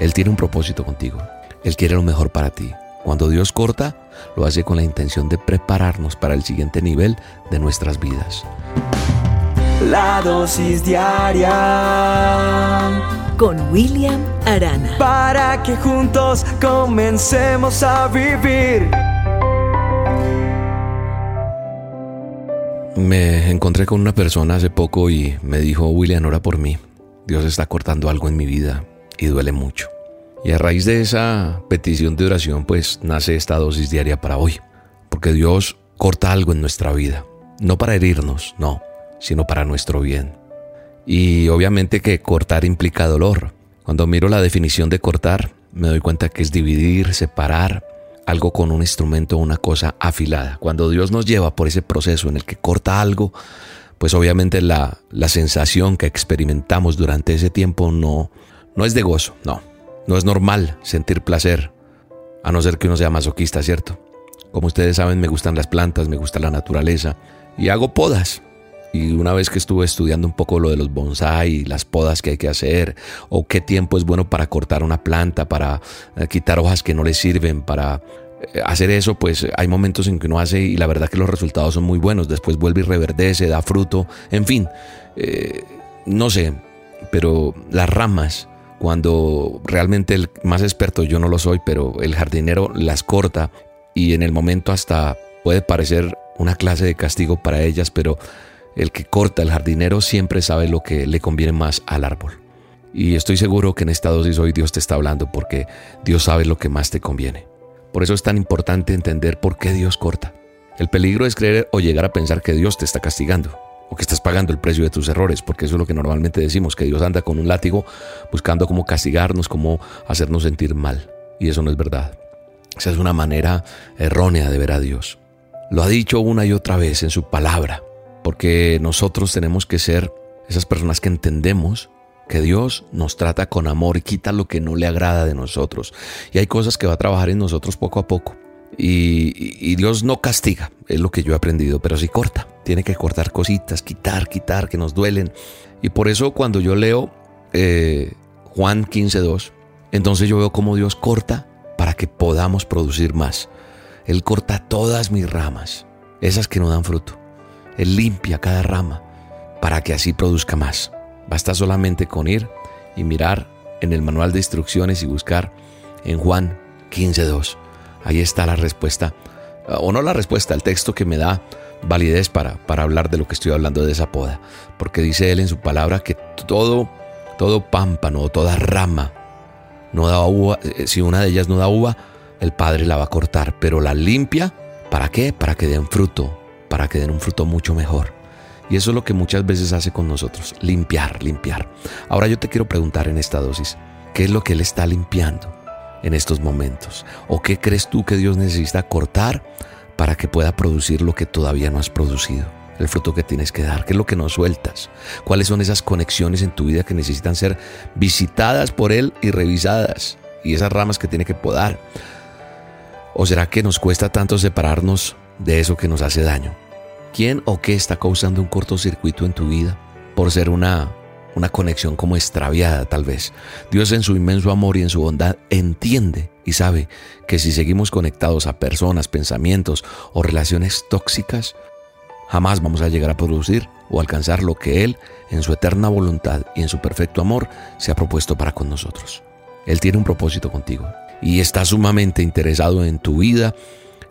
Él tiene un propósito contigo. Él quiere lo mejor para ti. Cuando Dios corta, lo hace con la intención de prepararnos para el siguiente nivel de nuestras vidas. La dosis diaria con William Arana. Para que juntos comencemos a vivir. Me encontré con una persona hace poco y me dijo, William, ora por mí. Dios está cortando algo en mi vida y duele mucho. Y a raíz de esa petición de oración, pues nace esta dosis diaria para hoy. Porque Dios corta algo en nuestra vida. No para herirnos, no, sino para nuestro bien. Y obviamente que cortar implica dolor. Cuando miro la definición de cortar, me doy cuenta que es dividir, separar, algo con un instrumento, una cosa afilada. Cuando Dios nos lleva por ese proceso en el que corta algo, pues obviamente la, la sensación que experimentamos durante ese tiempo no, no es de gozo, no. No es normal sentir placer, a no ser que uno sea masoquista, ¿cierto? Como ustedes saben, me gustan las plantas, me gusta la naturaleza y hago podas. Y una vez que estuve estudiando un poco lo de los bonsai, las podas que hay que hacer, o qué tiempo es bueno para cortar una planta, para eh, quitar hojas que no le sirven, para eh, hacer eso, pues hay momentos en que uno hace y la verdad que los resultados son muy buenos. Después vuelve y reverdece, da fruto, en fin, eh, no sé, pero las ramas, cuando realmente el más experto yo no lo soy, pero el jardinero las corta y en el momento hasta puede parecer una clase de castigo para ellas, pero el que corta el jardinero siempre sabe lo que le conviene más al árbol. Y estoy seguro que en esta dosis hoy Dios te está hablando porque Dios sabe lo que más te conviene. Por eso es tan importante entender por qué Dios corta. El peligro es creer o llegar a pensar que Dios te está castigando o que estás pagando el precio de tus errores, porque eso es lo que normalmente decimos, que Dios anda con un látigo buscando cómo castigarnos, cómo hacernos sentir mal. Y eso no es verdad. Esa es una manera errónea de ver a Dios. Lo ha dicho una y otra vez en su palabra porque nosotros tenemos que ser esas personas que entendemos que Dios nos trata con amor y quita lo que no le agrada de nosotros. Y hay cosas que va a trabajar en nosotros poco a poco. Y, Dios no castiga, es lo que yo he aprendido, pero sí corta. Tiene que cortar cositas, quitar, quitar, que nos duelen. Y por eso cuando yo leo eh, Juan 15.2, entonces yo veo cómo Dios corta para que podamos producir más. Él corta todas mis ramas, esas que no dan fruto. Él limpia cada rama para que así produzca más. Basta solamente con ir y mirar en el manual de instrucciones y buscar en Juan 15.2. Ahí está la respuesta, o no la respuesta, el texto que me da validez para, para hablar de lo que estoy hablando de esa poda. Porque dice él en su palabra que todo, todo pámpano, toda rama, no da uva, eh, si una de ellas no da uva, el Padre la va a cortar, pero la limpia, ¿para qué? Para que den fruto, para que den un fruto mucho mejor. Y eso es lo que muchas veces hace con nosotros, limpiar, limpiar. Ahora yo te quiero preguntar en esta dosis, ¿qué es lo que Él está limpiando en estos momentos? ¿O qué crees tú que Dios necesita cortar para que pueda producir lo que todavía no has producido? El fruto que tienes que dar, qué es lo que no sueltas, cuáles son esas conexiones en tu vida que necesitan ser visitadas por Él y revisadas, y esas ramas que tiene que podar. ¿O será que nos cuesta tanto separarnos de eso que nos hace daño. ¿Quién o qué está causando un cortocircuito en tu vida por ser una, una conexión como extraviada tal vez? Dios en su inmenso amor y en su bondad entiende y sabe que si seguimos conectados a personas, pensamientos o relaciones tóxicas, jamás vamos a llegar a producir o alcanzar lo que Él, en su eterna voluntad y en su perfecto amor, se ha propuesto para con nosotros. Él tiene un propósito contigo y está sumamente interesado en tu vida.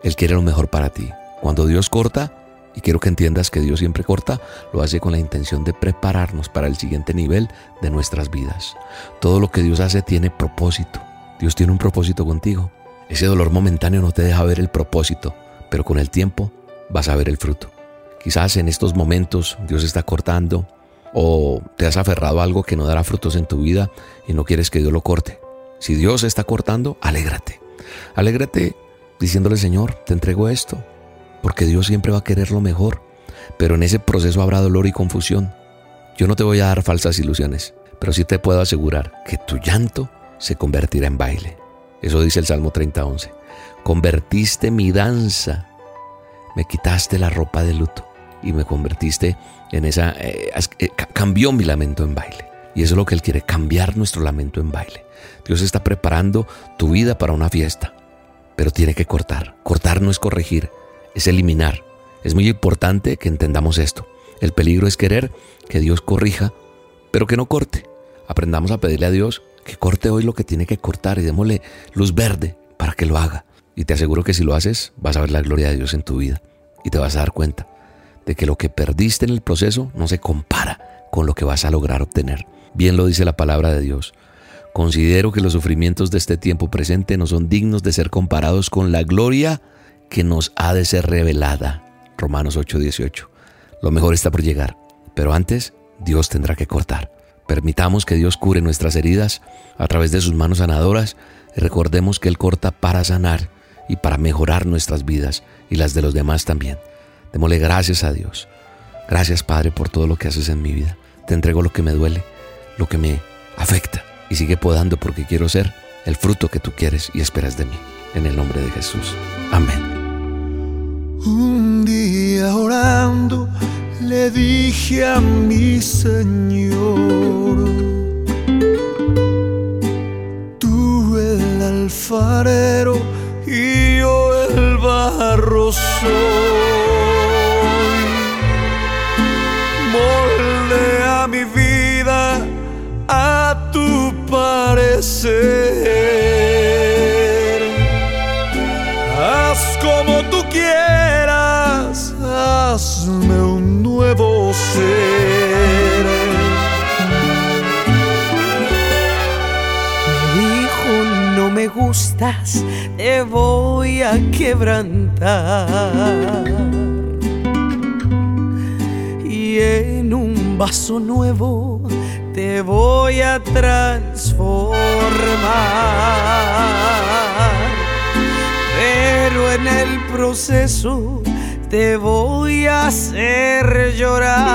Él quiere lo mejor para ti. Cuando Dios corta, y quiero que entiendas que Dios siempre corta, lo hace con la intención de prepararnos para el siguiente nivel de nuestras vidas. Todo lo que Dios hace tiene propósito. Dios tiene un propósito contigo. Ese dolor momentáneo no te deja ver el propósito, pero con el tiempo vas a ver el fruto. Quizás en estos momentos Dios está cortando o te has aferrado a algo que no dará frutos en tu vida y no quieres que Dios lo corte. Si Dios está cortando, alégrate. Alégrate diciéndole, Señor, te entrego esto porque Dios siempre va a querer lo mejor, pero en ese proceso habrá dolor y confusión. Yo no te voy a dar falsas ilusiones, pero sí te puedo asegurar que tu llanto se convertirá en baile. Eso dice el Salmo 30:11. Convertiste mi danza, me quitaste la ropa de luto y me convertiste en esa, eh, eh, cambió mi lamento en baile. Y eso es lo que Él quiere, cambiar nuestro lamento en baile. Dios está preparando tu vida para una fiesta, pero tiene que cortar. Cortar no es corregir, es eliminar. Es muy importante que entendamos esto. El peligro es querer que Dios corrija, pero que no corte. Aprendamos a pedirle a Dios que corte hoy lo que tiene que cortar y démosle luz verde para que lo haga. Y te aseguro que si lo haces, vas a ver la gloria de Dios en tu vida y te vas a dar cuenta de que lo que perdiste en el proceso no se compara con lo que vas a lograr obtener. Bien lo dice la palabra de Dios. Considero que los sufrimientos de este tiempo presente no son dignos de ser comparados con la gloria que nos ha de ser revelada. Romanos 8:18. Lo mejor está por llegar, pero antes Dios tendrá que cortar. Permitamos que Dios cure nuestras heridas a través de sus manos sanadoras y recordemos que Él corta para sanar y para mejorar nuestras vidas y las de los demás también. Démosle gracias a Dios. Gracias Padre por todo lo que haces en mi vida. Te entrego lo que me duele, lo que me afecta y sigue podando porque quiero ser el fruto que tú quieres y esperas de mí. En el nombre de Jesús. Amén. Un día orando le dije a mi Señor, tú el alfarero y yo el barro soy. Moldea mi vida a tu parecer. Te voy a quebrantar. Y en un vaso nuevo te voy a transformar. Pero en el proceso te voy a hacer llorar.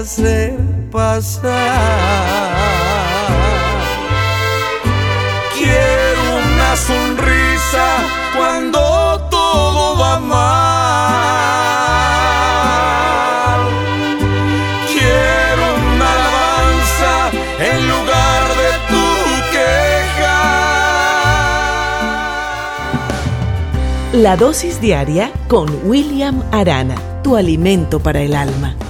Hacer pasar. Quiero una sonrisa cuando todo va mal. Quiero una alabanza en lugar de tu queja. La dosis diaria con William Arana, tu alimento para el alma.